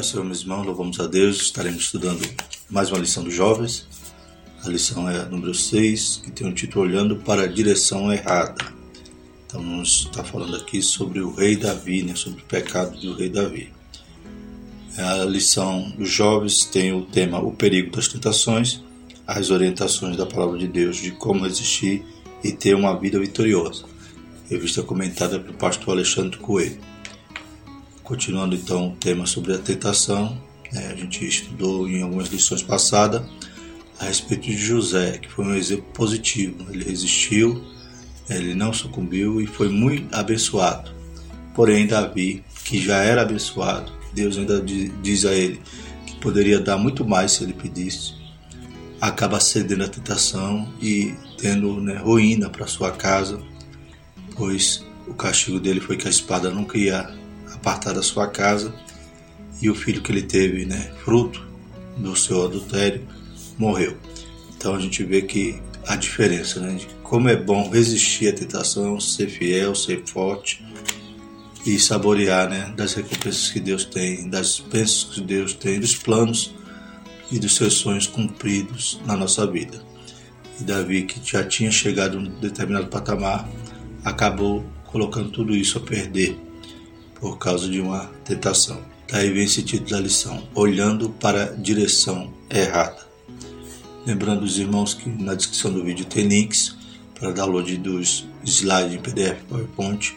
Pai, Senhor, meus irmãos, louvamos a Deus. Estaremos estudando mais uma lição dos jovens. A lição é a número 6, que tem o um título Olhando para a Direção Errada. Então, vamos estar falando aqui sobre o rei Davi, né, sobre o pecado do rei Davi. A lição dos jovens tem o tema O Perigo das Tentações, as orientações da Palavra de Deus de como resistir e ter uma vida vitoriosa. Revista comentada pelo pastor Alexandre Coelho. Continuando então o tema sobre a tentação, né, a gente estudou em algumas lições passadas a respeito de José, que foi um exemplo positivo. Ele resistiu, ele não sucumbiu e foi muito abençoado. Porém, Davi, que já era abençoado, Deus ainda diz a ele que poderia dar muito mais se ele pedisse, acaba cedendo à tentação e tendo né, ruína para sua casa, pois o castigo dele foi que a espada nunca ia apartar da sua casa e o filho que ele teve, né, fruto do seu adultério, morreu. Então a gente vê que a diferença, né, de como é bom resistir à tentação, ser fiel, ser forte e saborear, né, das recompensas que Deus tem, das bênçãos que Deus tem, dos planos e dos seus sonhos cumpridos na nossa vida. E Davi, que já tinha chegado a um determinado patamar, acabou colocando tudo isso a perder por causa de uma tentação. Daí vem esse título da lição: Olhando para a direção errada. Lembrando os irmãos que na descrição do vídeo tem links para download dos slides em PDF PowerPoint.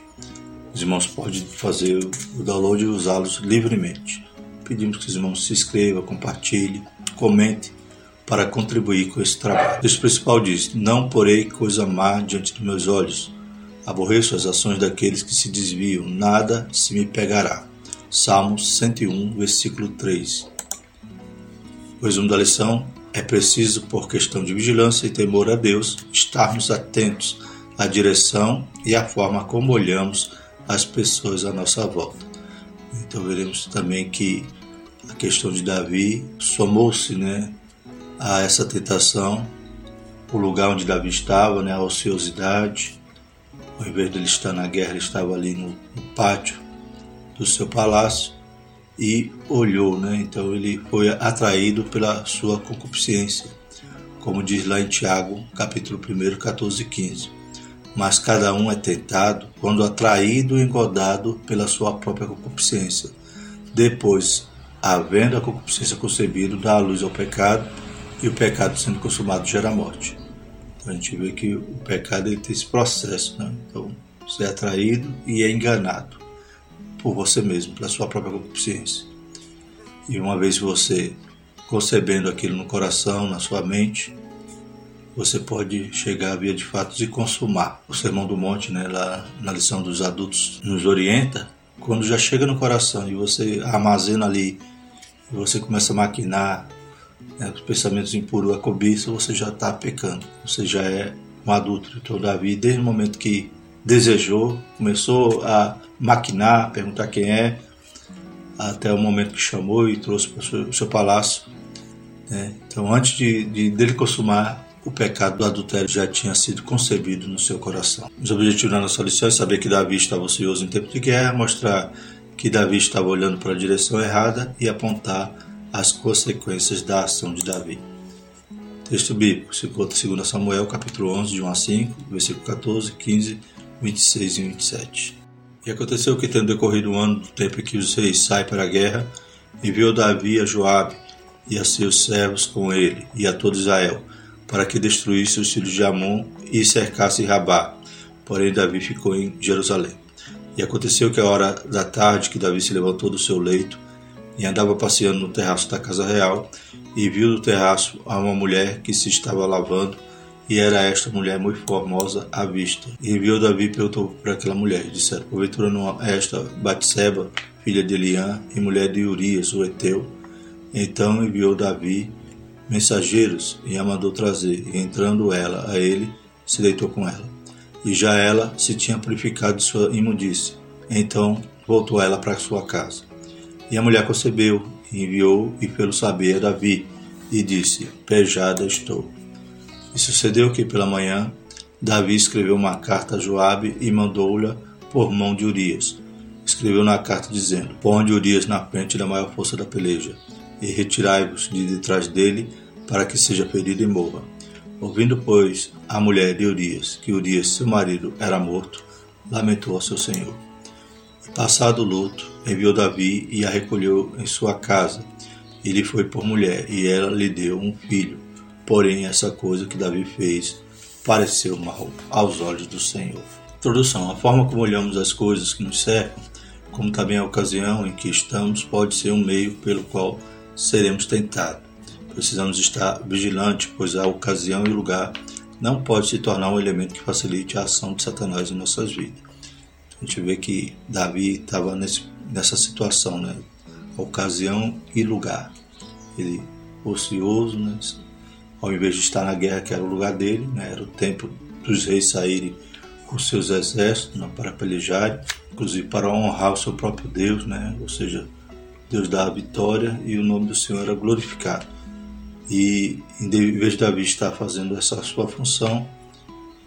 Os irmãos podem fazer o download e usá-los livremente. Pedimos que os irmãos se inscrevam, compartilhem, comentem para contribuir com esse trabalho. O texto principal diz: Não porei coisa má diante dos meus olhos Aborreço as ações daqueles que se desviam, nada se me pegará. Salmos 101, versículo 3. O resumo da lição é preciso, por questão de vigilância e temor a Deus, estarmos atentos à direção e à forma como olhamos as pessoas à nossa volta. Então veremos também que a questão de Davi somou-se né, a essa tentação, o lugar onde Davi estava, né, a ociosidade, ao invés de ele estar na guerra, ele estava ali no, pátio do seu palácio e olhou, né? Então ele foi atraído pela sua concupiscência, como diz lá em Tiago, capítulo 1, 14 e 15. Mas cada um é tentado quando atraído e engodado pela sua própria concupiscência. Depois, havendo a concupiscência concebida, dá a luz ao pecado, e o pecado sendo consumado gera morte. A gente vê que o pecado ele tem esse processo, né? Então, você é atraído e é enganado por você mesmo, pela sua própria consciência. E uma vez você concebendo aquilo no coração, na sua mente, você pode chegar a via de fatos e consumar. O Sermão do Monte, né, lá na lição dos adultos, nos orienta, quando já chega no coração e você armazena ali, e você começa a maquinar né, os pensamentos impuros, a cobiça, você já está pecando. Você já é um adulto. Então, Davi, desde o momento que desejou, começou a maquinar, perguntar quem é, até o momento que chamou e trouxe para o seu, seu, palácio. Né? Então, antes de, de, dele consumar, o pecado do adultério já tinha sido concebido no seu coração. Os objetivos da nossa lição é saber que Davi estava ocioso em tempo de guerra, mostrar que Davi estava olhando para a direção errada e apontar as consequências da ação de Davi. Texto bíblico se encontra em 2 Samuel, capítulo 11, de 1 a 5, versículo 14, 15, 26 e 27. E aconteceu que, tendo decorrido o ano do tempo em que os reis saem para a guerra, enviou Davi a Joabe e a seus servos com ele e a todo Israel, para que destruísse os filhos de Amon e cercasse Rabá. Porém, Davi ficou em Jerusalém. E aconteceu que a hora da tarde que Davi se levantou do seu leito, e andava passeando no terraço da casa real e viu no terraço a uma mulher que se estava lavando e era esta mulher muito formosa à vista. E enviou Davi e perguntou para aquela mulher, disseram, porventura não esta Batseba, filha de Eliã e mulher de Urias, o Eteu? Então enviou Davi mensageiros e a mandou trazer, e entrando ela a ele, se deitou com ela. E já ela se tinha purificado de sua imundície. Então voltou ela para sua casa. E a mulher concebeu, e enviou e pelo saber Davi, e disse: Pejada estou. E sucedeu que pela manhã Davi escreveu uma carta a Joabe e mandou-lha por mão de Urias. escreveu na carta dizendo: Ponde Urias na frente da maior força da peleja, e retirai-vos de detrás dele, para que seja ferido e morra. Ouvindo, pois, a mulher de Urias que Urias, seu marido, era morto, lamentou ao seu senhor. Passado o luto, enviou Davi e a recolheu em sua casa. E lhe foi por mulher, e ela lhe deu um filho. Porém, essa coisa que Davi fez pareceu mal aos olhos do Senhor. Introdução: A forma como olhamos as coisas que nos cercam, como também a ocasião em que estamos, pode ser um meio pelo qual seremos tentados. Precisamos estar vigilantes, pois a ocasião e o lugar não pode se tornar um elemento que facilite a ação de Satanás em nossas vidas. A gente vê que Davi estava nessa situação, né? Ocasião e lugar. Ele ocioso, né? ao invés de estar na guerra, que era o lugar dele, né? era o tempo dos reis saírem com seus exércitos né? para pelejar, inclusive para honrar o seu próprio Deus, né? ou seja, Deus dá vitória e o nome do Senhor era glorificado. E em vez de Davi estar fazendo essa sua função,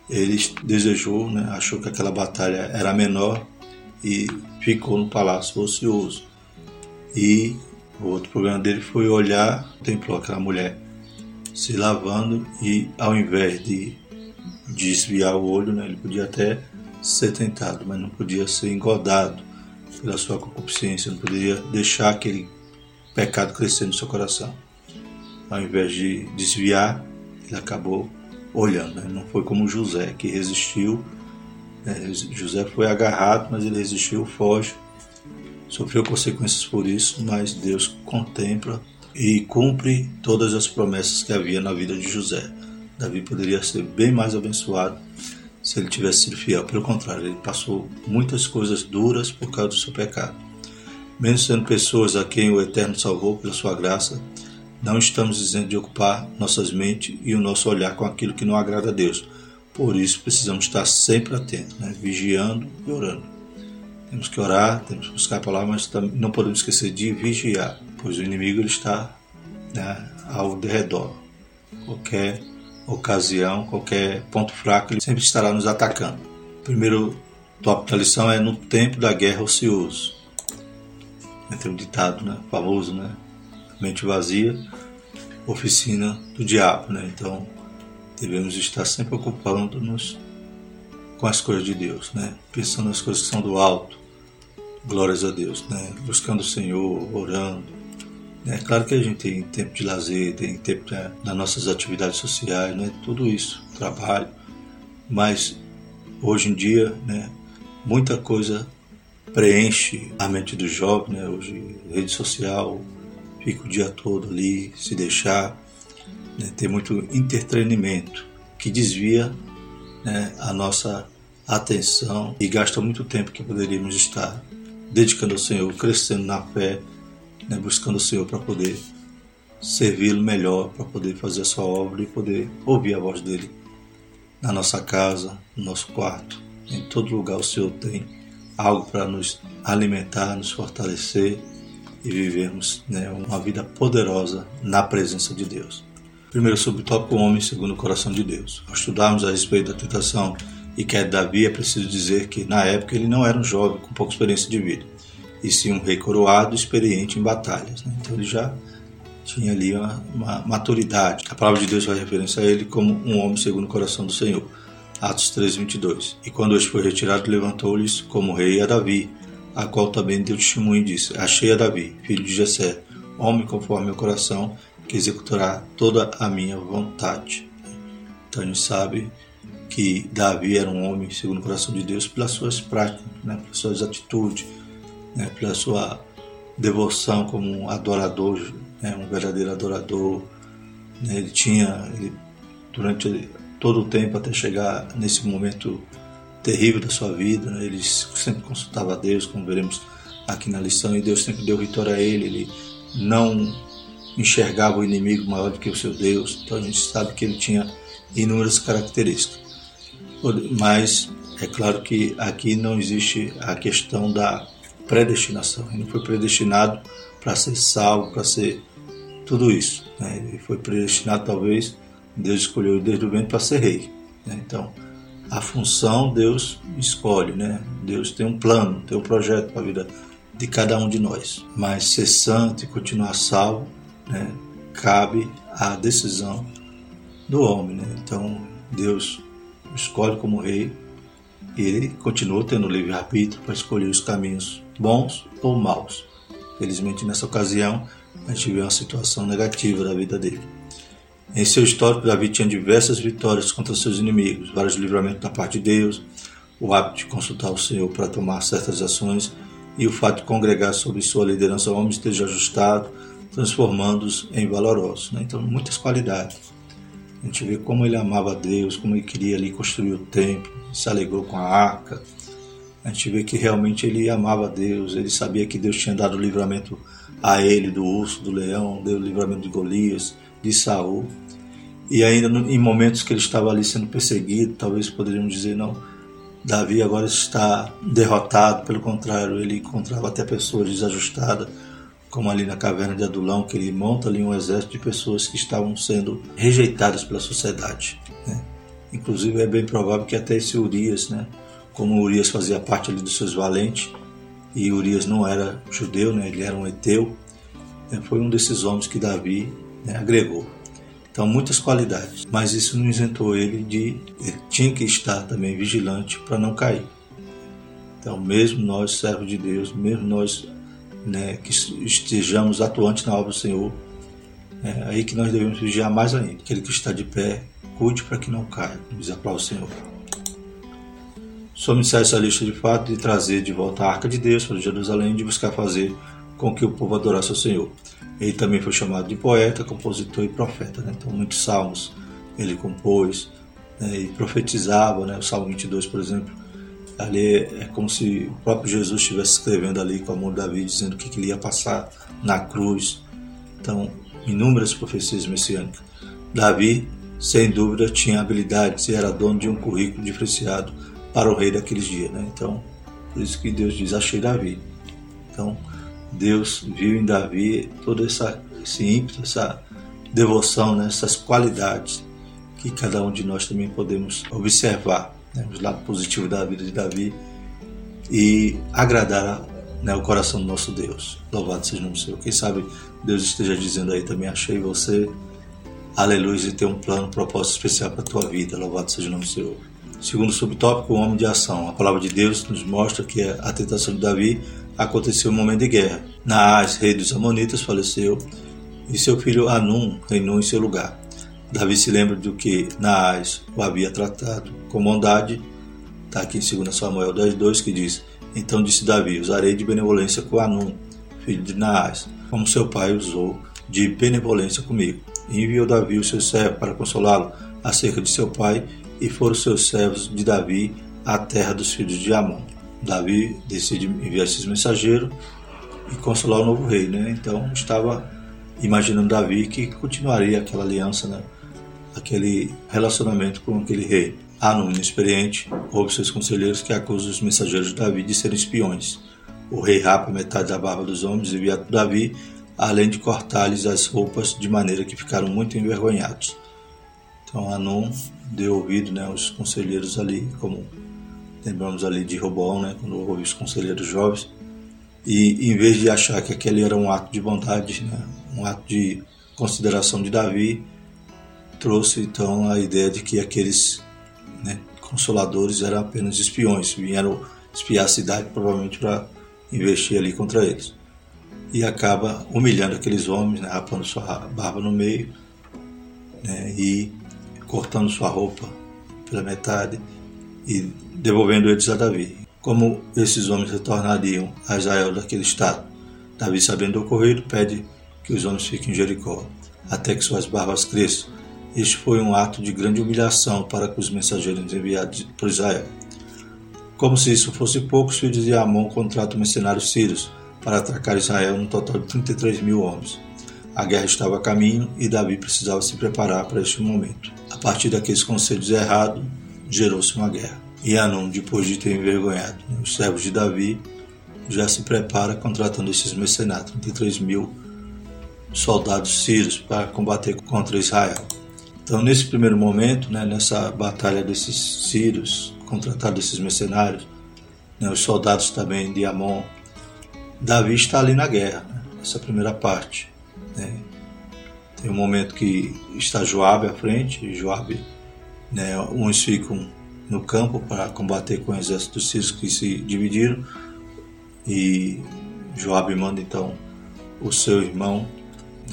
ele desejou, né, achou que aquela batalha era menor e ficou no palácio ocioso. E o outro problema dele foi olhar, contemplou aquela mulher se lavando e ao invés de desviar o olho, né, ele podia até ser tentado, mas não podia ser engodado pela sua concupiscência, não poderia deixar aquele pecado crescer no seu coração ao invés de desviar, ele acabou olhando. Né? Não foi como José, que resistiu. Né? José foi agarrado, mas ele resistiu, foge. Sofreu consequências por isso, mas Deus contempla e cumpre todas as promessas que havia na vida de José. Davi poderia ser bem mais abençoado se ele tivesse sido fiel. Pelo contrário, ele passou muitas coisas duras por causa do seu pecado. Mesmo sendo pessoas a quem o Eterno salvou pela sua graça, não estamos dizendo de ocupar nossas mentes e o nosso olhar com aquilo que não agrada a Deus. Por isso precisamos estar sempre atentos, né? vigiando e orando. Temos que orar, temos que buscar a palavra, mas não podemos esquecer de vigiar, pois o inimigo ele está né, ao redor. Qualquer ocasião, qualquer ponto fraco, ele sempre estará nos atacando. primeiro tópico da lição é no tempo da guerra ocioso. Tem um ditado né, famoso, né? Mente vazia, oficina do diabo, né? Então devemos estar sempre ocupando-nos com as coisas de Deus, né? Pensando nas coisas que são do alto, glórias a Deus, né? Buscando o Senhor, orando. É claro que a gente tem tempo de lazer, tem tempo nas nossas atividades sociais, né? Tudo isso, trabalho, mas hoje em dia, né? Muita coisa preenche a mente do jovem, né? Hoje rede social, fica o dia todo ali, se deixar, né, ter muito entretenimento que desvia né, a nossa atenção e gasta muito tempo que poderíamos estar dedicando ao Senhor, crescendo na fé, né, buscando o Senhor para poder servi-lo melhor, para poder fazer a sua obra e poder ouvir a voz dele na nossa casa, no nosso quarto, em todo lugar o Senhor tem algo para nos alimentar, nos fortalecer e vivermos né, uma vida poderosa na presença de Deus. Primeiro subtópico, o homem segundo o coração de Deus. Ao estudarmos a respeito da tentação e que é Davi, é preciso dizer que na época ele não era um jovem com pouca experiência de vida, e sim um rei coroado experiente em batalhas. Né? Então ele já tinha ali uma, uma, maturidade. A palavra de Deus faz referência a ele como um homem segundo o coração do Senhor. Atos 3, 22. E quando este foi retirado, levantou-lhes como rei a Davi, a qual também deu testemunho e disse: Achei a Davi, filho de Jessé, homem conforme meu coração, que executará toda a minha vontade. Então a gente sabe que Davi era um homem segundo o coração de Deus pelas suas práticas, né, pelas suas atitudes, né, pela sua devoção como um adorador, né, um verdadeiro adorador. Né, ele tinha, ele, durante todo o tempo até chegar nesse momento terrível da sua vida. Né? Ele sempre consultava a Deus, como veremos aqui na lição, e Deus sempre deu vitória a ele. Ele não enxergava o inimigo maior do que o seu Deus. Então a gente sabe que ele tinha inúmeras características. Mas é claro que aqui não existe a questão da predestinação. Ele não foi predestinado para ser salvo, para ser tudo isso. Né? Ele foi predestinado, talvez, Deus escolheu desde o ventre para ser rei. Né? Então, a função Deus escolhe, né? Deus tem um plano, tem um projeto para a vida de cada um de nós. Mas ser santo e continuar salvo, né? Cabe à decisão do homem, né? Então Deus escolhe como rei e ele continua tendo livre-arbítrio para escolher os caminhos bons ou maus. Felizmente nessa ocasião a gente vê uma situação negativa da vida dele. Em seu histórico, Davi tinha diversas vitórias contra seus inimigos, vários livramentos da parte de Deus, o hábito de consultar o Senhor para tomar certas ações e o fato de congregar sob sua liderança homens esteja ajustado, transformando-os em valorosos. Né? Então, muitas qualidades. A gente vê como ele amava Deus, como ele queria ali construir o templo, se alegrou com a arca. A gente vê que realmente ele amava Deus, ele sabia que Deus tinha dado livramento a ele do urso, do leão, deu livramento de Golias, de Saul. E ainda em momentos que ele estava ali sendo perseguido, talvez poderíamos dizer, não, Davi agora está derrotado, pelo contrário, ele encontrava até pessoas desajustadas, como ali na caverna de Adulão, que ele monta ali um exército de pessoas que estavam sendo rejeitadas pela sociedade. Né? Inclusive é bem provável que até esse Urias, né, como Urias fazia parte ali dos seus valentes, e Urias não era judeu, né, ele era um eteu, né, foi um desses homens que Davi né, agregou. Então, muitas qualidades, mas isso não isentou ele de. Ele tinha que estar também vigilante para não cair. Então, mesmo nós, servos de Deus, mesmo nós né, que estejamos atuantes na obra do Senhor, é aí que nós devemos vigiar mais ainda. Aquele que está de pé, cuide para que não caia, diz a palavra do Senhor. Somos essa lista de fato de trazer de volta a arca de Deus para Jerusalém, de buscar fazer com que o povo adorasse ao Senhor. Ele também foi chamado de poeta, compositor e profeta. Né? Então, muitos salmos ele compôs né? e profetizava. Né? O Salmo 22, por exemplo, ali é como se o próprio Jesus estivesse escrevendo ali com a mão de Davi, dizendo o que, que ele ia passar na cruz. Então, inúmeras profecias messiânicas. Davi, sem dúvida, tinha habilidades e era dono de um currículo diferenciado para o rei daqueles dias. Né? Então, por isso que Deus diz: Achei Davi. Então, Deus viu em Davi todo essa, esse ímpeto, essa devoção, né, essas qualidades que cada um de nós também podemos observar, né, os lados positivos da vida de Davi e agradar né, o coração do nosso Deus. Louvado seja o nome do Senhor. Quem sabe Deus esteja dizendo aí também, achei você, aleluia, e tem um plano, um propósito especial para a tua vida. Louvado seja o nome do Senhor. Segundo subtópico, o homem de ação. A palavra de Deus nos mostra que a tentação de Davi aconteceu um momento de guerra. Naás, rei dos Amonitas, faleceu e seu filho Anum reinou em seu lugar. Davi se lembra do que Naás o havia tratado com bondade. Está aqui em 2 Samuel 10,2 que diz: Então disse Davi: Usarei de benevolência com Anum, filho de Naás, como seu pai usou de benevolência comigo. E enviou Davi o seu servo para consolá-lo acerca de seu pai, e foram seus servos de Davi à terra dos filhos de Amon. Davi decide enviar esses mensageiros e consolar o novo rei, né? Então estava imaginando Davi que continuaria aquela aliança, né? Aquele relacionamento com aquele rei. Anum, inexperiente, ouve seus conselheiros que acusam os mensageiros de Davi de serem espiões. O rei rapa metade da barba dos homens enviado por Davi, além de cortar-lhes as roupas de maneira que ficaram muito envergonhados. Então Anum deu ouvido né, aos conselheiros ali, como lembramos ali de Roboão, né, quando houve os conselheiros jovens, e em vez de achar que aquele era um ato de bondade, né, um ato de consideração de Davi, trouxe então a ideia de que aqueles né, consoladores eram apenas espiões, vieram espiar a cidade provavelmente para investir ali contra eles. E acaba humilhando aqueles homens, né, rapando sua barba no meio né, e cortando sua roupa pela metade e devolvendo eles a Davi. Como esses homens retornariam a Israel daquele estado? Davi, sabendo do ocorrido, pede que os homens fiquem em Jericó, até que suas barbas cresçam. Este foi um ato de grande humilhação para os mensageiros enviados por Israel. Como se isso fosse pouco, os filhos de Amon contratam mercenários sírios para atacar Israel, no total de 33 mil homens. A guerra estava a caminho e Davi precisava se preparar para este momento. A partir daqueles conselhos errados, gerou-se uma guerra. E Anum, depois de ter envergonhado os servos de Davi, já se prepara contratando esses mercenários, 33 mil soldados sírios para combater contra Israel. Então, nesse primeiro momento, né, nessa batalha desses sírios, contratados desses mercenários, né, os soldados também de Amon, Davi está ali na guerra, né, nessa primeira parte. Né. Tem um momento que está Joabe à frente, Joabe, né, uns ficam no campo para combater com o exército dos sírios que se dividiram, e Joabe manda então o seu irmão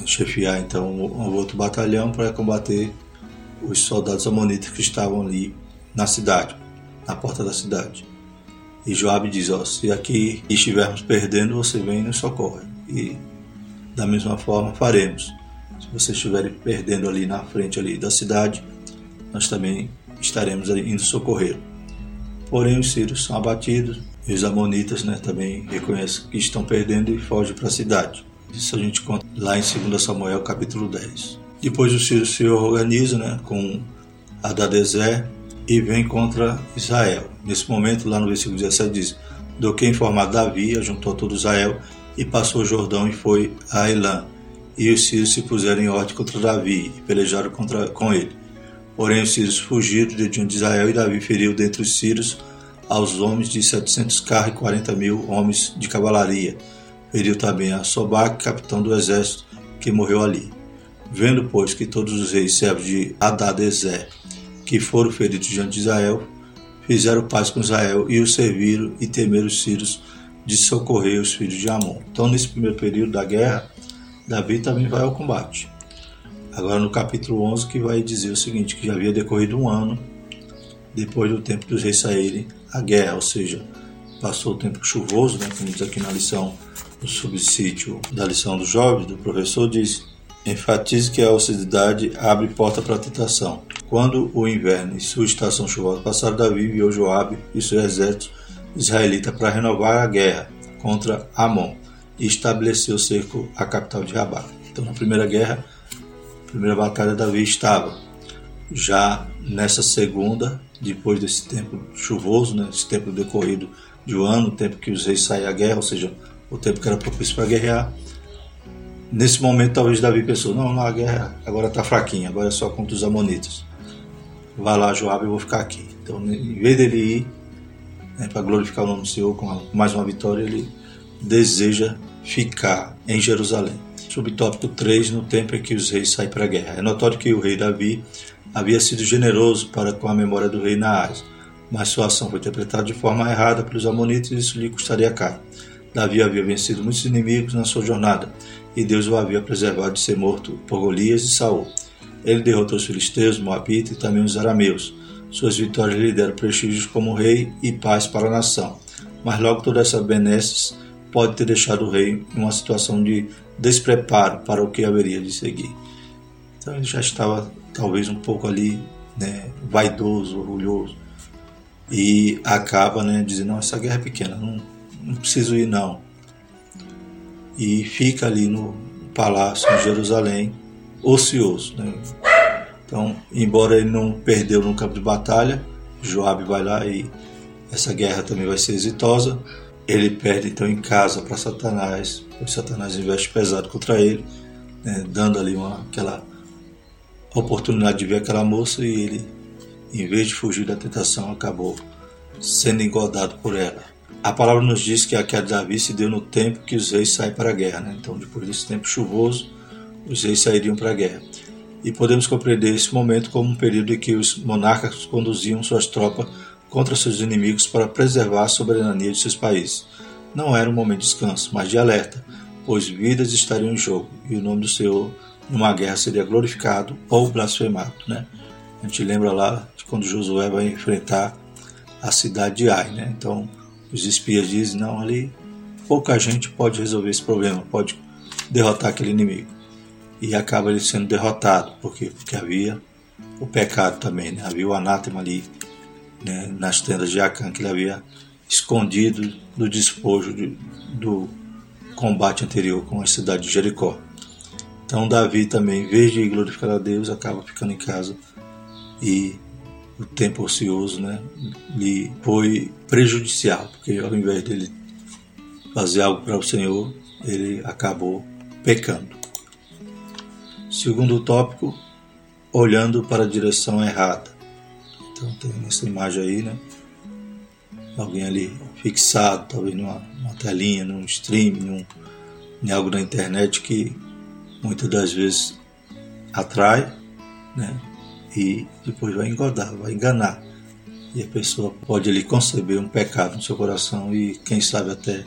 chefiar então um outro batalhão para combater os soldados amonitas que estavam ali na cidade, na porta da cidade. E Joabe diz: ó, se aqui estivermos perdendo, você vem e nos socorre. E da mesma forma faremos. Se vocês estiverem perdendo ali na frente ali da cidade, nós também estaremos indo socorrer. Porém, os sírios são abatidos e os amonitas né, também reconhecem que estão perdendo e fogem para a cidade. Isso a gente conta lá em 2 Samuel capítulo 10. Depois os sírios se organizam né, com Adadezer e vem contra Israel. Nesse momento, lá no versículo 17 diz, do que informar Davi, juntou todo Israel e passou o Jordão e foi a Elã. E os sírios se puseram em ordem contra Davi e pelejaram contra, com ele. Porém os sírios fugiram de diante de Israel e Davi feriu dentre os sírios aos homens de 700 carros e 40 mil homens de cavalaria. Feriu também a Sobac, capitão do exército, que morreu ali. Vendo, pois, que todos os reis servos de Adadezer, que foram feridos diante de Israel, fizeram paz com Israel e os serviram e temeram os sírios de socorrer os filhos de Amon. Então, nesse primeiro período da guerra, Davi também vai ao combate. Agora, no capítulo 11, que vai dizer o seguinte: que já havia decorrido um ano depois do tempo dos reis saírem à guerra, ou seja, passou o tempo chuvoso, né, como diz aqui na lição do subsídio da lição dos jovens, do professor, diz: enfatize que a ociosidade abre porta para a tentação. Quando o inverno e sua estação chuvosa passaram, Davi enviou Joabe e seu exército israelita para renovar a guerra contra Amon e estabeleceu o cerco à capital de Rabá. Então, na primeira guerra, primeira batalha, Davi estava. Já nessa segunda, depois desse tempo chuvoso, né, esse tempo decorrido de um ano, o tempo que os reis saem à guerra, ou seja, o tempo que era propício para guerrear, nesse momento talvez Davi pensou, não, a guerra agora está fraquinha, agora é só contra os amonitas. Vai lá, Joabe, eu vou ficar aqui. Então, em vez dele ir né, para glorificar o nome do Senhor com mais uma vitória, ele deseja ficar em Jerusalém. Subtópico 3, no tempo em que os reis saem para a guerra. É notório que o rei Davi havia sido generoso para com a memória do rei Naás, mas sua ação foi interpretada de forma errada pelos amonitas e isso lhe custaria caro. Davi havia vencido muitos inimigos na sua jornada, e Deus o havia preservado de ser morto por Golias e Saul. Ele derrotou os filisteus, Moabitas e também os arameus. Suas vitórias lhe deram prestígio como rei e paz para a nação. Mas logo toda essa benesses pode ter deixado o rei em uma situação de despreparo para o que haveria de seguir. Então ele já estava talvez um pouco ali, né, vaidoso, orgulhoso, e acaba, né, dizendo, não, essa guerra é pequena, não, não preciso ir não. E fica ali no palácio em Jerusalém, ocioso, né. Então, embora ele não perdeu no campo de batalha, Joabe vai lá e essa guerra também vai ser exitosa. Ele perde então em casa para Satanás, pois Satanás investe pesado contra ele, né, dando ali uma, aquela oportunidade de ver aquela moça e ele, em vez de fugir da tentação, acabou sendo engodado por ela. A palavra nos diz que a queda de Davi se deu no tempo que os reis saem para a guerra. Né? Então, depois desse tempo chuvoso, os reis sairiam para a guerra. E podemos compreender esse momento como um período em que os monarcas conduziam suas tropas contra seus inimigos para preservar a soberania de seus países. Não era um momento de descanso, mas de alerta, pois vidas estariam em jogo e o nome do Senhor numa guerra seria glorificado ou blasfemado. Né? A gente lembra lá de quando Josué vai enfrentar a cidade de Ai. Né? Então os espias dizem: não, ali pouca gente pode resolver esse problema, pode derrotar aquele inimigo. E acaba ele sendo derrotado, por quê? Porque havia o pecado também, né? havia o anátema ali né? nas tendas de Acã que ele havia escondido do despojo de, do combate anterior com a cidade de Jericó. Então Davi também, em vez de glorificar a Deus, acaba ficando em casa e o tempo ocioso né, lhe foi prejudicial, porque ao invés dele fazer algo para o Senhor, ele acabou pecando. Segundo tópico, olhando para a direção errada. Então tem essa imagem aí, né? Alguém ali fixado, talvez numa, numa telinha, num stream, num, em algo na internet que muitas das vezes atrai, né? E depois vai engordar, vai enganar. E a pessoa pode ali conceber um pecado no seu coração e quem sabe até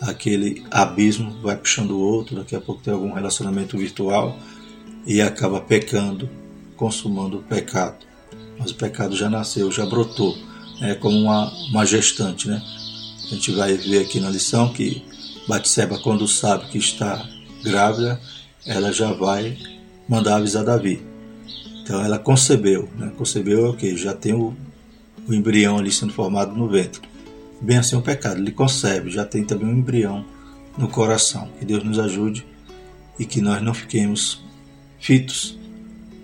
aquele abismo vai puxando o outro, daqui a pouco tem algum relacionamento virtual e acaba pecando, consumando o pecado. Mas o pecado já nasceu, já brotou, é como uma, uma gestante, né? A gente vai ver aqui na lição que Batseba, quando sabe que está grávida, ela já vai mandar avisar Davi. Então ela concebeu, né? concebeu é o que? Já tem o, o embrião ali sendo formado no ventre. Bem assim o pecado, ele concebe, já tem também um embrião no coração. Que Deus nos ajude e que nós não fiquemos fitos,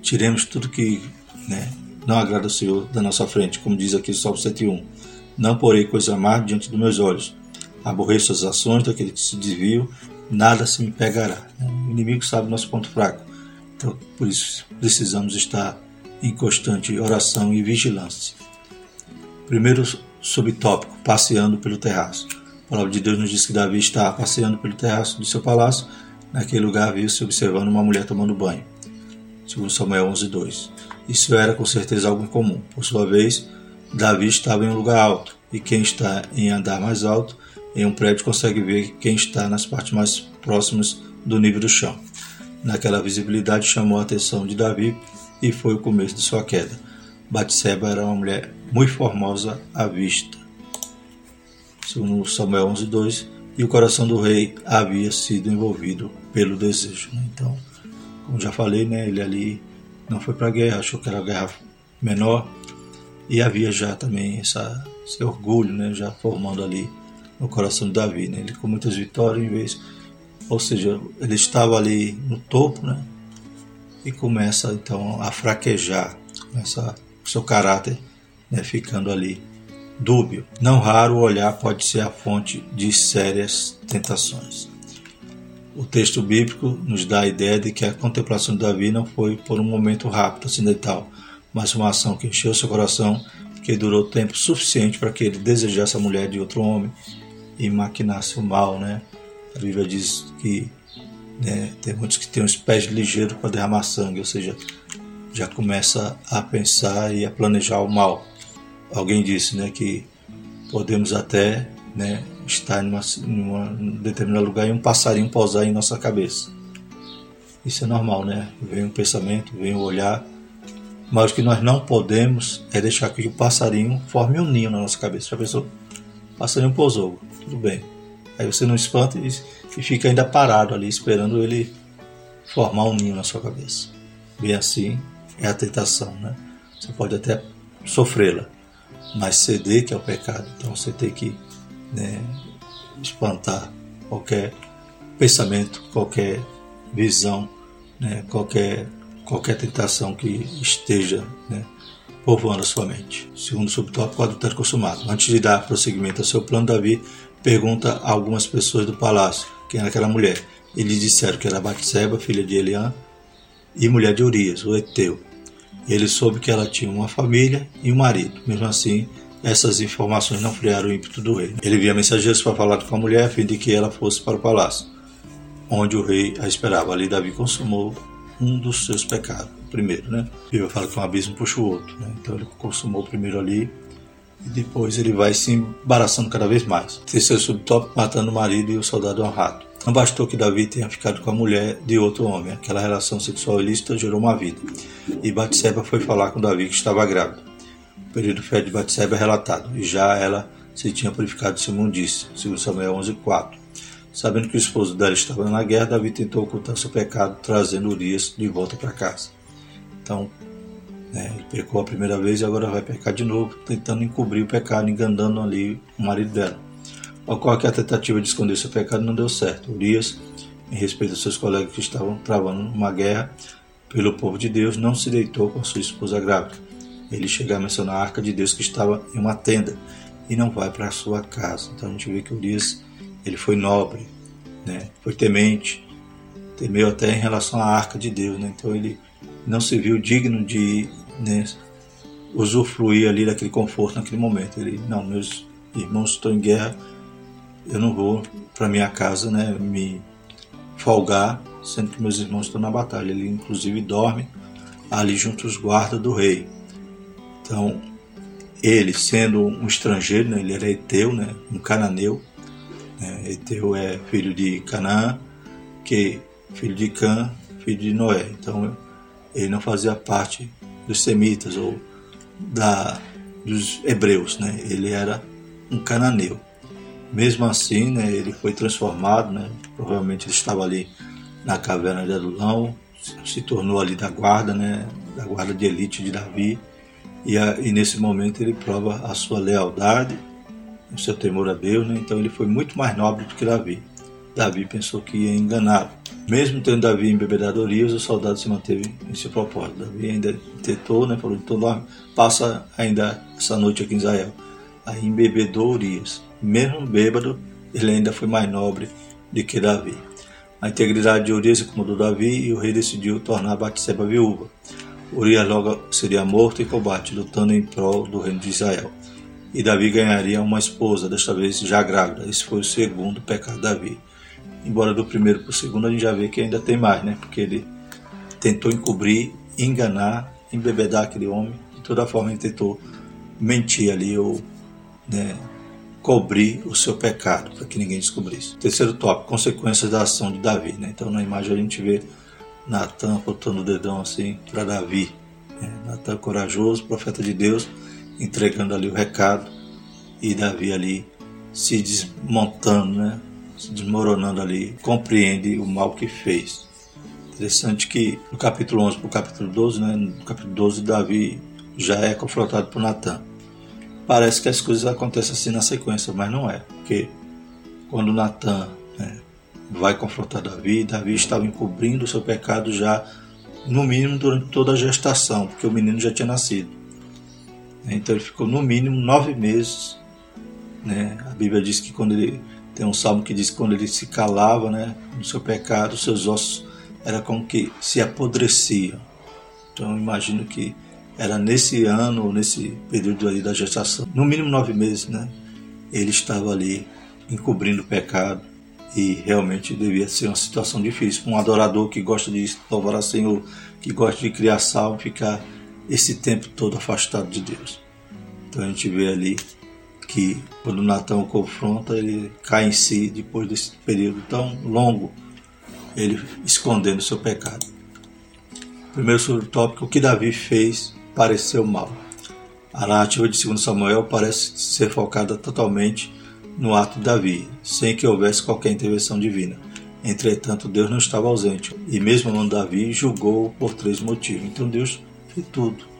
tiremos tudo que né, não agrada ao Senhor da nossa frente, como diz aqui o Salmo 101. Não porei coisa má diante dos meus olhos. Aborreço as ações daquele que se desviam, nada se me pegará. O inimigo sabe o nosso ponto fraco. Então, por isso, precisamos estar em constante oração e vigilância. Primeiro subtópico, passeando pelo terraço. A palavra de Deus nos diz que Davi está passeando pelo terraço do seu palácio. Naquele lugar viu-se observando uma mulher tomando banho. Segundo Samuel 11, 2. Isso era com certeza algo comum. Por sua vez, Davi estava em um lugar alto, e quem está em andar mais alto, em um prédio, consegue ver quem está nas partes mais próximas do nível do chão. Naquela visibilidade chamou a atenção de Davi e foi o começo de sua queda. Batseba era uma mulher muito formosa à vista. Segundo Samuel 11:2, e o coração do rei havia sido envolvido pelo desejo. Então, como já falei, né, ele ali não foi para a guerra, achou que era uma guerra menor e havia já também essa, esse orgulho, né, já formando ali no coração de Davi, né, ele com muitas vitórias em vez, ou seja, ele estava ali no topo, né, e começa então a fraquejar, começa o seu caráter, né, ficando ali dúbio. Não raro o olhar pode ser a fonte de sérias tentações. O texto bíblico nos dá a ideia de que a contemplação de Davi não foi por um momento rápido, acidental, mas uma ação que encheu seu coração, que durou tempo suficiente para que ele desejasse a mulher de outro homem e maquinasse o mal, né? A Bíblia diz que né, tem muitos que têm os pés ligeiros para derramar sangue, ou seja, já começa a pensar e a planejar o mal. Alguém disse, né, que podemos até, né, estar em um determinado lugar e um passarinho pousar em nossa cabeça. Isso é normal, né? Vem um pensamento, vem um olhar, mas o que nós não podemos é deixar que o passarinho forme um ninho na nossa cabeça. Já pensou? O passarinho pousou, tudo bem. Aí você não espanta e, e fica ainda parado ali esperando ele formar um ninho na sua cabeça. Bem assim é a tentação, né? Você pode até sofrê-la, mas ceder que é o pecado. Então você tem que né, espantar qualquer pensamento, qualquer visão, né, qualquer, qualquer tentação que esteja né, povoando a sua mente. Segundo subtópico, o adultério consumado. Antes de dar prosseguimento ao seu plano, Davi pergunta a algumas pessoas do palácio quem era aquela mulher. Eles disseram que era Batseba, filha de Eliã, e mulher de Urias, o Eteu. Ele soube que ela tinha uma família e um marido. Mesmo assim, essas informações não friaram o ímpeto do rei. Ele via mensageiros para falar com a mulher a fim de que ela fosse para o palácio, onde o rei a esperava. Ali Davi consumou um dos seus pecados, primeiro, né? A Bíblia fala que um abismo puxa o outro, né? Então ele consumou primeiro ali e depois ele vai se embaraçando cada vez mais. Terceiro subtópico, matando o marido e o soldado honrado. Não bastou que Davi tenha ficado com a mulher de outro homem. Aquela relação sexual ilícita gerou uma vida. E Batseba foi falar com Davi que estava grávida período fé de Batseba é relatado, e já ela se tinha purificado de sua imundícia, segundo Samuel 11:4. Sabendo que o esposo dela estava na guerra, Davi tentou ocultar seu pecado, trazendo Urias de volta para casa. Então, né, ele pecou a primeira vez e agora vai pecar de novo, tentando encobrir o pecado, enganando ali o marido dela. Qual que a tentativa de esconder seu pecado não deu certo. Urias, em respeito aos seus colegas que estavam travando uma guerra pelo povo de Deus, não se deitou com sua esposa grávida ele chega a mencionar a arca de Deus que estava em uma tenda e não vai para a sua casa. Então a gente vê que Urias ele foi nobre, né? foi temente, temeu até em relação à arca de Deus. Né? Então ele não se viu digno de né, usufruir ali daquele conforto naquele momento. Ele, não, meus irmãos estão em guerra, eu não vou para minha casa, né, me folgar, sendo que meus irmãos estão na batalha. Ele inclusive dorme ali junto aos guardas do rei. Então, ele sendo um estrangeiro, né, ele era Eteu, né, um cananeu. Né, Eteu é filho de Canaã, que filho de Cã, filho de Noé. Então, ele não fazia parte dos semitas ou da, dos hebreus, né? Ele era um cananeu. Mesmo assim, né, ele foi transformado, né? Provavelmente ele estava ali na caverna de Adulão, se tornou ali da guarda, né? Da guarda de elite de Davi. E, a, e nesse momento ele prova a sua lealdade, o seu temor a Deus, né? Então ele foi muito mais nobre do que Davi. Davi pensou que ia enganá-lo. Mesmo tendo Davi embebedado Urias, o soldado se manteve em seu propósito. Davi ainda tentou, né, falou, então passa ainda essa noite aqui em Israel. Aí embebedou Urias. Mesmo bêbado, ele ainda foi mais nobre do que Davi. A integridade de Urias incomodou Davi e o rei decidiu tornar Batseba viúva. Urias logo seria morto em combate, lutando em prol do reino de Israel. E Davi ganharia uma esposa, desta vez já grávida. Esse foi o segundo pecado de Davi embora do primeiro para o segundo a gente já vê que ainda tem mais, né? Porque ele tentou encobrir, enganar, embebedar aquele homem, de toda forma ele tentou mentir ali ou né, cobrir o seu pecado para que ninguém descobrisse. Terceiro tópico, consequências da ação de Davi. Né? Então na imagem a gente vê Natan botando o dedão assim para Davi. Né? Natan corajoso, profeta de Deus, entregando ali o recado e Davi ali se desmontando, né? se desmoronando ali, compreende o mal que fez. Interessante que no capítulo 11 para o capítulo 12, né, no capítulo 12, Davi já é confrontado por Natan. Parece que as coisas acontecem assim na sequência, mas não é, porque quando Natan vai confrontar Davi, Davi estava encobrindo o seu pecado já, no mínimo, durante toda a gestação, porque o menino já tinha nascido. Então ele ficou no mínimo nove meses. Né? A Bíblia diz que quando ele tem um salmo que diz que quando ele se calava né, no seu pecado, seus ossos era como que se apodreciam. Então imagino que era nesse ano, nesse período ali da gestação, no mínimo nove meses, né? Ele estava ali encobrindo o pecado e realmente devia ser uma situação difícil. Um adorador que gosta de louvar a Senhor, que gosta de criar salmo, ficar esse tempo todo afastado de Deus. Então a gente vê ali que quando Natan confronta, ele cai em si depois desse período tão longo, ele escondendo seu pecado. Primeiro sobre o tópico, o que Davi fez pareceu mal. A narrativa de 2 Samuel parece ser focada totalmente no ato de Davi, sem que houvesse qualquer intervenção divina. Entretanto, Deus não estava ausente, e mesmo não Davi julgou por três motivos. Então Deus fez tudo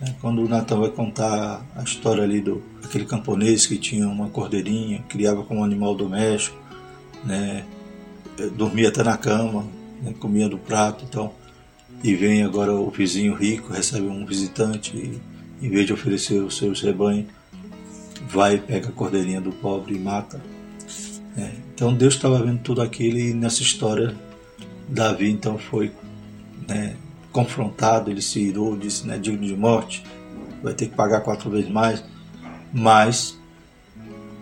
né? Quando o Natan vai contar a história ali do aquele camponês que tinha uma cordeirinha, criava como animal doméstico, né? Eh, dormia até na cama, né? comia do prato, então e vem agora o vizinho rico recebe um visitante e em vez de oferecer os seus rebanhos, vai pega a cordeirinha do pobre e mata. É, então Deus estava vendo tudo aquilo e nessa história Davi então foi né, confrontado, ele se irou, disse, né, digno de morte, vai ter que pagar quatro vezes mais. Mas,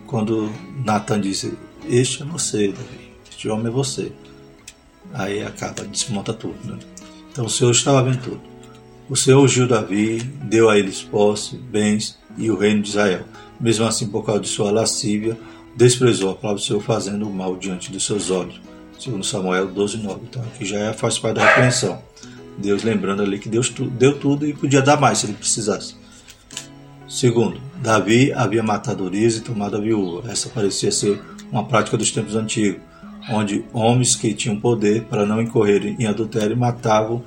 quando Natan disse, este é você, Davi, este homem é você, aí acaba, desmonta tudo. Né? Então o Senhor estava vendo tudo. O Senhor ungiu Davi, deu a eles posse, bens e o reino de Israel. Mesmo assim, por causa de sua lascívia, desprezou a palavra do Senhor, fazendo o mal diante dos seus olhos. Segundo Samuel 12, 9. Então aqui já é, faz parte da repreensão. Deus lembrando ali que Deus deu tudo e podia dar mais se ele precisasse. Segundo, Davi havia matado Urias e tomado a viúva. Essa parecia ser uma prática dos tempos antigos, onde homens que tinham poder para não incorrerem em adultério matavam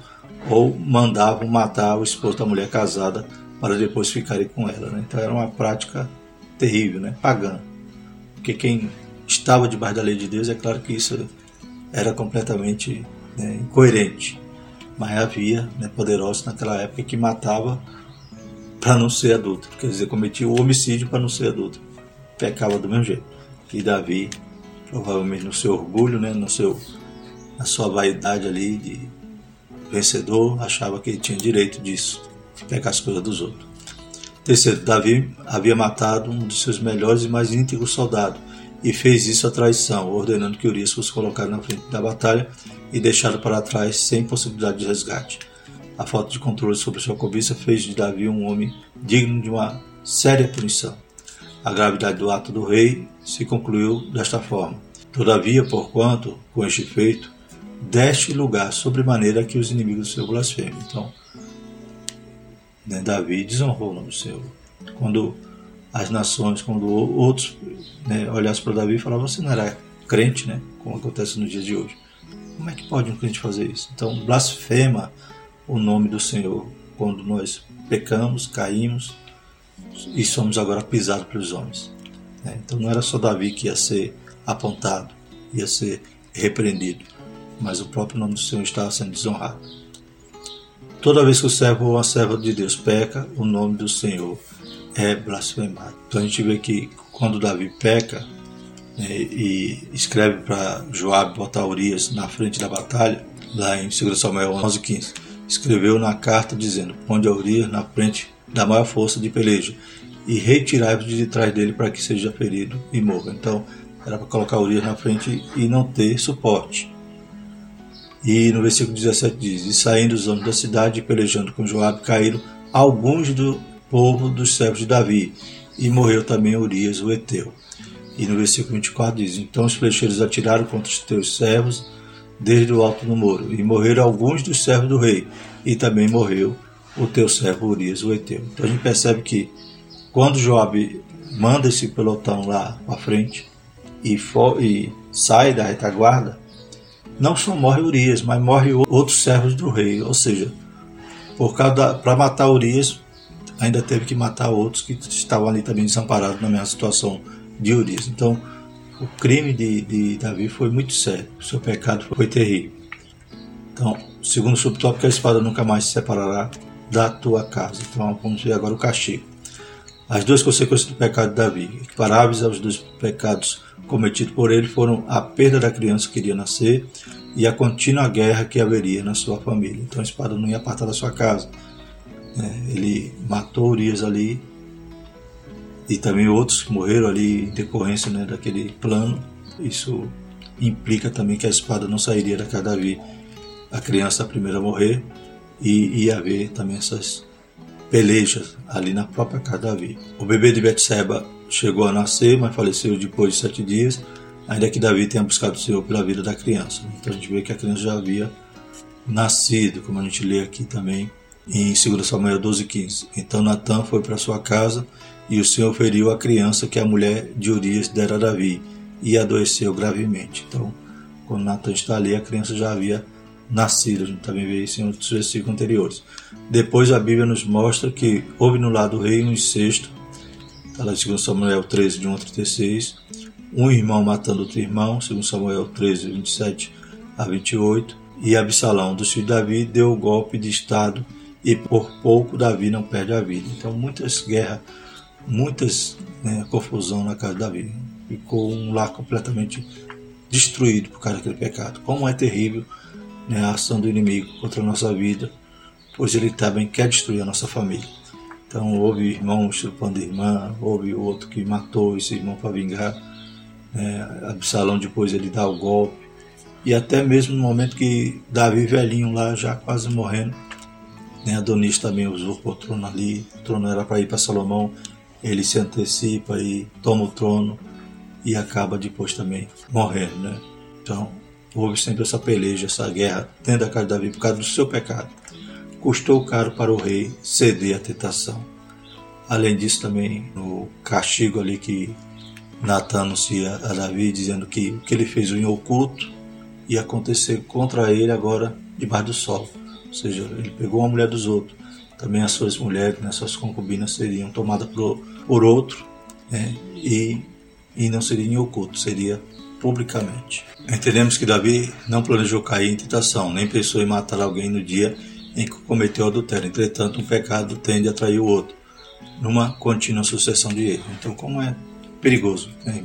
ou mandavam matar o esposo da mulher casada para depois ficarem com ela. Né? Então era uma prática terrível, né? pagã. Porque quem estava debaixo da lei de Deus, é claro que isso era completamente né, incoerente mas havia né, poderosos naquela época que matava para não ser adulto, quer dizer, cometia o homicídio para não ser adulto, pecava do mesmo jeito. E Davi, provavelmente no seu orgulho, né, no seu, na sua vaidade ali de vencedor, achava que ele tinha direito disso, de pegar as coisas dos outros. Terceiro, Davi havia matado um dos seus melhores e mais íntegros soldados e fez isso à traição, ordenando que Urias fosse colocado na frente da batalha e deixado para trás sem possibilidade de resgate. A falta de controle sobre sua cobiça fez de Davi um homem digno de uma séria punição. A gravidade do ato do rei se concluiu desta forma. Todavia, porquanto, com este feito, deste lugar sobremaneira que os inimigos do Senhor blasfemem. Então, né, Davi desonrou o nome do Senhor. Quando as nações, quando outros né, olhassem para Davi e falavam, você não era crente, né? Como acontece nos dias de hoje. Como é que pode um crente fazer isso? Então, blasfema o nome do Senhor quando nós pecamos, caímos e somos agora pisados pelos homens. Né? Então, não era só Davi que ia ser apontado, ia ser repreendido, mas o próprio nome do Senhor estava sendo desonrado. Toda vez que o servo ou a serva de Deus peca, o nome do Senhor é blasfemado. Então a gente vê que quando Davi peca né, e escreve para Joabe botar Urias na frente da batalha, lá em 2 Samuel 11,15, escreveu na carta dizendo: Ponde a Urias na frente da maior força de peleja e retirai-vos de trás dele para que seja ferido e morra. Então era para colocar Urias na frente e não ter suporte. E no versículo 17 diz: E saindo os homens da cidade pelejando com Joabe, caíram alguns do povo dos servos de Davi, e morreu também Urias, o Eteu. E no versículo 24 diz: Então os flecheiros atiraram contra os teus servos desde o alto do muro, e morreram alguns dos servos do rei, e também morreu o teu servo Urias, o Eteu. Então a gente percebe que quando Joabe manda esse pelotão lá para frente e, e sai da retaguarda, não só morre Urias, mas morre outros servos do rei. Ou seja, por causa para matar Urias, ainda teve que matar outros que estavam ali também desamparados na mesma situação de Urias. Então, o crime de, de Davi foi muito sério, o seu pecado foi terrível. Então, segundo subtópico, a espada nunca mais se separará da tua casa. Então, vamos ver agora o castigo. As duas consequências do pecado de Davi, equiparáveis aos dois pecados cometidos por ele, foram a perda da criança que iria nascer e a contínua guerra que haveria na sua família. Então, a espada não ia apartar da sua casa né? Ele matou Urias ali e também outros que morreram ali em decorrência né, daquele plano. Isso implica também que a espada não sairia da casa de Davi. A criança a primeira a morrer e ia haver também essas pelejas ali na própria casa de Davi. O bebê de Betseba chegou a nascer, mas faleceu depois de sete dias, ainda que Davi tenha buscado o Senhor pela vida da criança. Então a gente vê que a criança já havia nascido, como a gente lê aqui também em 2 Samuel 12,15. Então Natan foi para sua casa e o Senhor feriu a criança que a mulher de Urias dera a Davi e adoeceu gravemente. Então, quando Natan está ali, a criança já havia nascido. A gente também vê isso em outros versículos anteriores. Depois a Bíblia nos mostra que houve no lado do rei um incesto, está lá em 2 Samuel 13, de 1 a 36, um irmão matando outro irmão, 2 Samuel 13, 27 a 28, e Absalão, do filho de Davi, deu o golpe de Estado e por pouco Davi não perde a vida. Então muitas guerras, muitas né, confusão na casa de Davi. Ficou um lar completamente destruído por causa daquele pecado. Como é terrível né, a ação do inimigo contra a nossa vida, pois ele também quer destruir a nossa família. Então houve irmão chupando irmã, houve outro que matou esse irmão para vingar. Né, Absalão depois ele dá o golpe. E até mesmo no momento que Davi velhinho lá, já quase morrendo, né? Adonis também usurpa o trono ali, o trono era para ir para Salomão, ele se antecipa e toma o trono e acaba depois também morrendo. Né? Então, houve sempre essa peleja, essa guerra dentro da casa de Davi por causa do seu pecado. Custou caro para o rei ceder à tentação. Além disso, também o castigo ali que Natan anuncia a Davi, dizendo que o que ele fez em oculto ia acontecer contra ele agora debaixo do sol. Ou seja, ele pegou uma mulher dos outros. Também as suas mulheres, né, suas concubinas seriam tomadas por, por outro né, e, e não seria em oculto, seria publicamente. Entendemos que Davi não planejou cair em tentação, nem pensou em matar alguém no dia em que cometeu adultério. Entretanto, um pecado tende a atrair o outro, numa contínua sucessão de erros. Então, como é perigoso, né?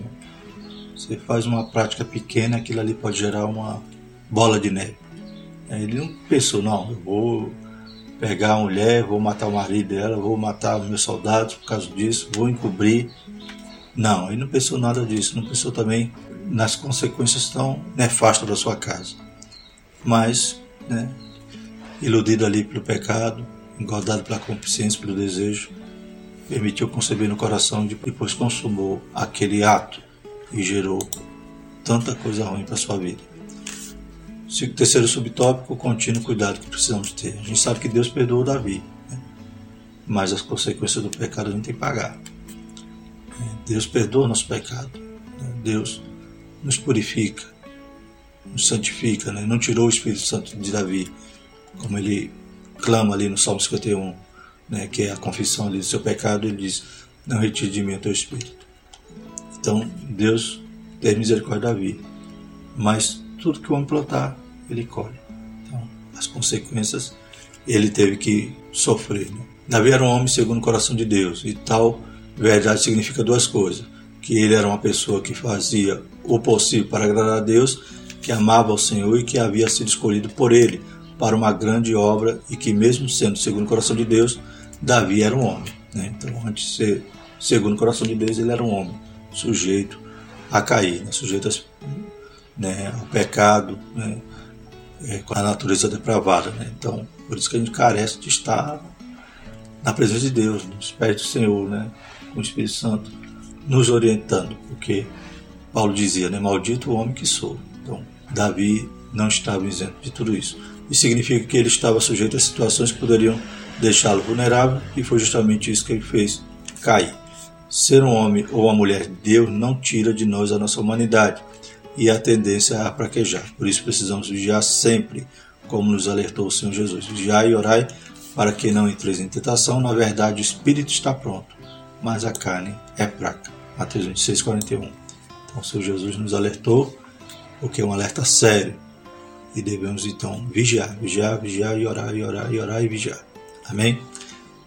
Você faz uma prática pequena, aquilo ali pode gerar uma bola de neve. Ele não pensou, não, eu vou pegar a mulher, vou matar o marido dela, vou matar meus soldados por causa disso, vou encobrir. Não, ele não pensou nada disso, não pensou também nas consequências tão nefastas da sua casa. Mas, né, iludido ali pelo pecado, engordado pela consciência, pelo desejo, permitiu conceber no coração e depois consumou aquele ato e gerou tanta coisa ruim para sua vida. O terceiro subtópico, o contínuo cuidado que precisamos ter. A gente sabe que Deus perdoou Davi, né? mas as consequências do pecado a gente tem que pagar. Deus perdoa nosso pecado. Né? Deus nos purifica, nos santifica, né? não tirou o Espírito Santo de Davi, como ele clama ali no Salmo 51, né? que é a confissão ali do seu pecado, ele diz, não retire de mim o teu Espírito. Então, Deus tem misericórdia de Davi, mas tudo que o homem plantar, ele colhe. Então, as consequências ele teve que sofrer. Né? Davi era um homem segundo o coração de Deus, e tal verdade significa duas coisas que ele era uma pessoa que fazia o possível para agradar a Deus, que amava o Senhor e que havia sido escolhido por ele para uma grande obra e que mesmo sendo segundo o coração de Deus, Davi era um homem. Né? Então, antes de ser segundo o coração de Deus, ele era um homem sujeito a cair, né? sujeito né, ao pecado, né? É, com a natureza depravada. Né? Então, por isso que a gente carece de estar na presença de Deus, nos pés do Senhor, né? com o Espírito Santo nos orientando, porque Paulo dizia, né, maldito o homem que sou. Então, Davi não estava isento de tudo isso. Isso significa que ele estava sujeito a situações que poderiam deixá-lo vulnerável e foi justamente isso que ele fez cair. Ser um homem ou uma mulher de Deus não tira de nós a nossa humanidade e a tendência a praquejar. Por isso precisamos vigiar sempre, como nos alertou o Senhor Jesus. Vigiai e orai para que não entreis em tentação. Na verdade, o espírito está pronto, mas a carne é fraca. Mateus 26, 41. Então, o Senhor Jesus nos alertou, porque é um alerta sério. E devemos então vigiar, vigiar, vigiar e orar, e orar, e orar e vigiar. Amém?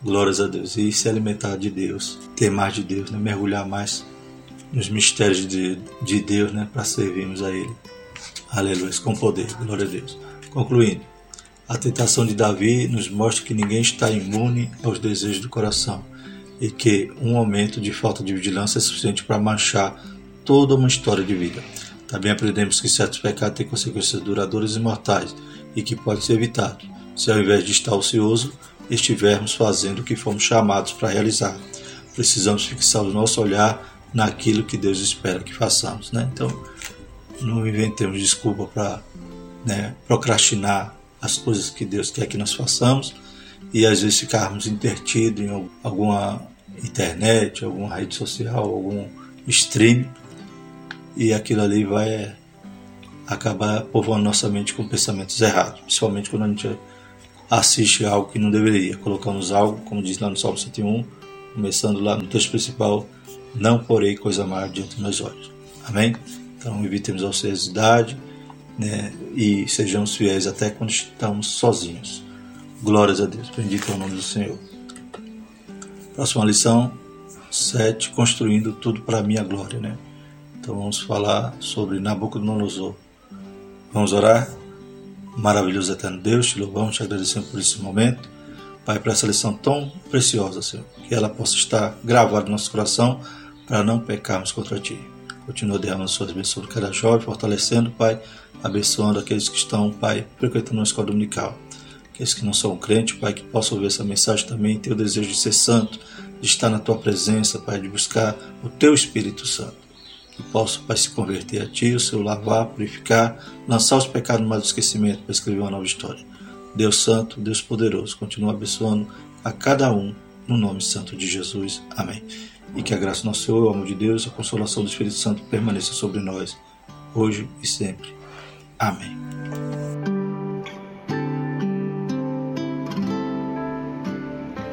Glórias a Deus. E se alimentar de Deus, ter mais de Deus, né? mergulhar mais nos mistérios de, de Deus, né? para servirmos a Ele. Aleluia, com poder. Glória a Deus. Concluindo, a tentação de Davi nos mostra que ninguém está imune aos desejos do coração e que um momento de falta de vigilância é suficiente para manchar toda uma história de vida. Também aprendemos que certos pecados têm consequências duradouras e mortais e que podem ser evitados, se ao invés de estar ocioso, estivermos fazendo o que fomos chamados para realizar. Precisamos fixar o nosso olhar naquilo que Deus espera que façamos. Né? Então, não inventemos desculpa para né, procrastinar as coisas que Deus quer que nós façamos e às vezes ficarmos intertidos em alguma internet, alguma rede social, algum stream e aquilo ali vai acabar povoando nossa mente com pensamentos errados, principalmente quando a gente assiste algo que não deveria. Colocamos algo, como diz lá no Salmo 101, começando lá no texto principal, não porei coisa má diante dos meus olhos. Amém? Então evitemos a ociosidade né, e sejamos fiéis até quando estamos sozinhos. Glórias a Deus. Bendito é o nome do Senhor. Próxima lição 7, construindo tudo para a minha glória, né? Então vamos falar sobre Nabucodonosor. Vamos orar? Maravilhoso eterno Deus, te louvamos, te agradecemos por esse momento. Pai, para essa lição tão preciosa, Senhor, que ela possa estar gravada no nosso coração para não pecarmos contra Ti. Continua derramando suas bênçãos sobre cada jovem, fortalecendo, Pai, abençoando aqueles que estão, Pai, frequentando a escola dominical aqueles que não são crentes, Pai, que possam ouvir essa mensagem também, ter o desejo de ser santo, de estar na Tua presença, Pai, de buscar o Teu Espírito Santo. Que possam, Pai, se converter a Ti, o seu lavar, purificar, lançar os pecados no do esquecimento para escrever uma nova história. Deus Santo, Deus Poderoso, continua abençoando a cada um, no nome santo de Jesus. Amém. E que a graça do nosso Senhor, o amor de Deus, a consolação do Espírito Santo permaneça sobre nós, hoje e sempre. Amém.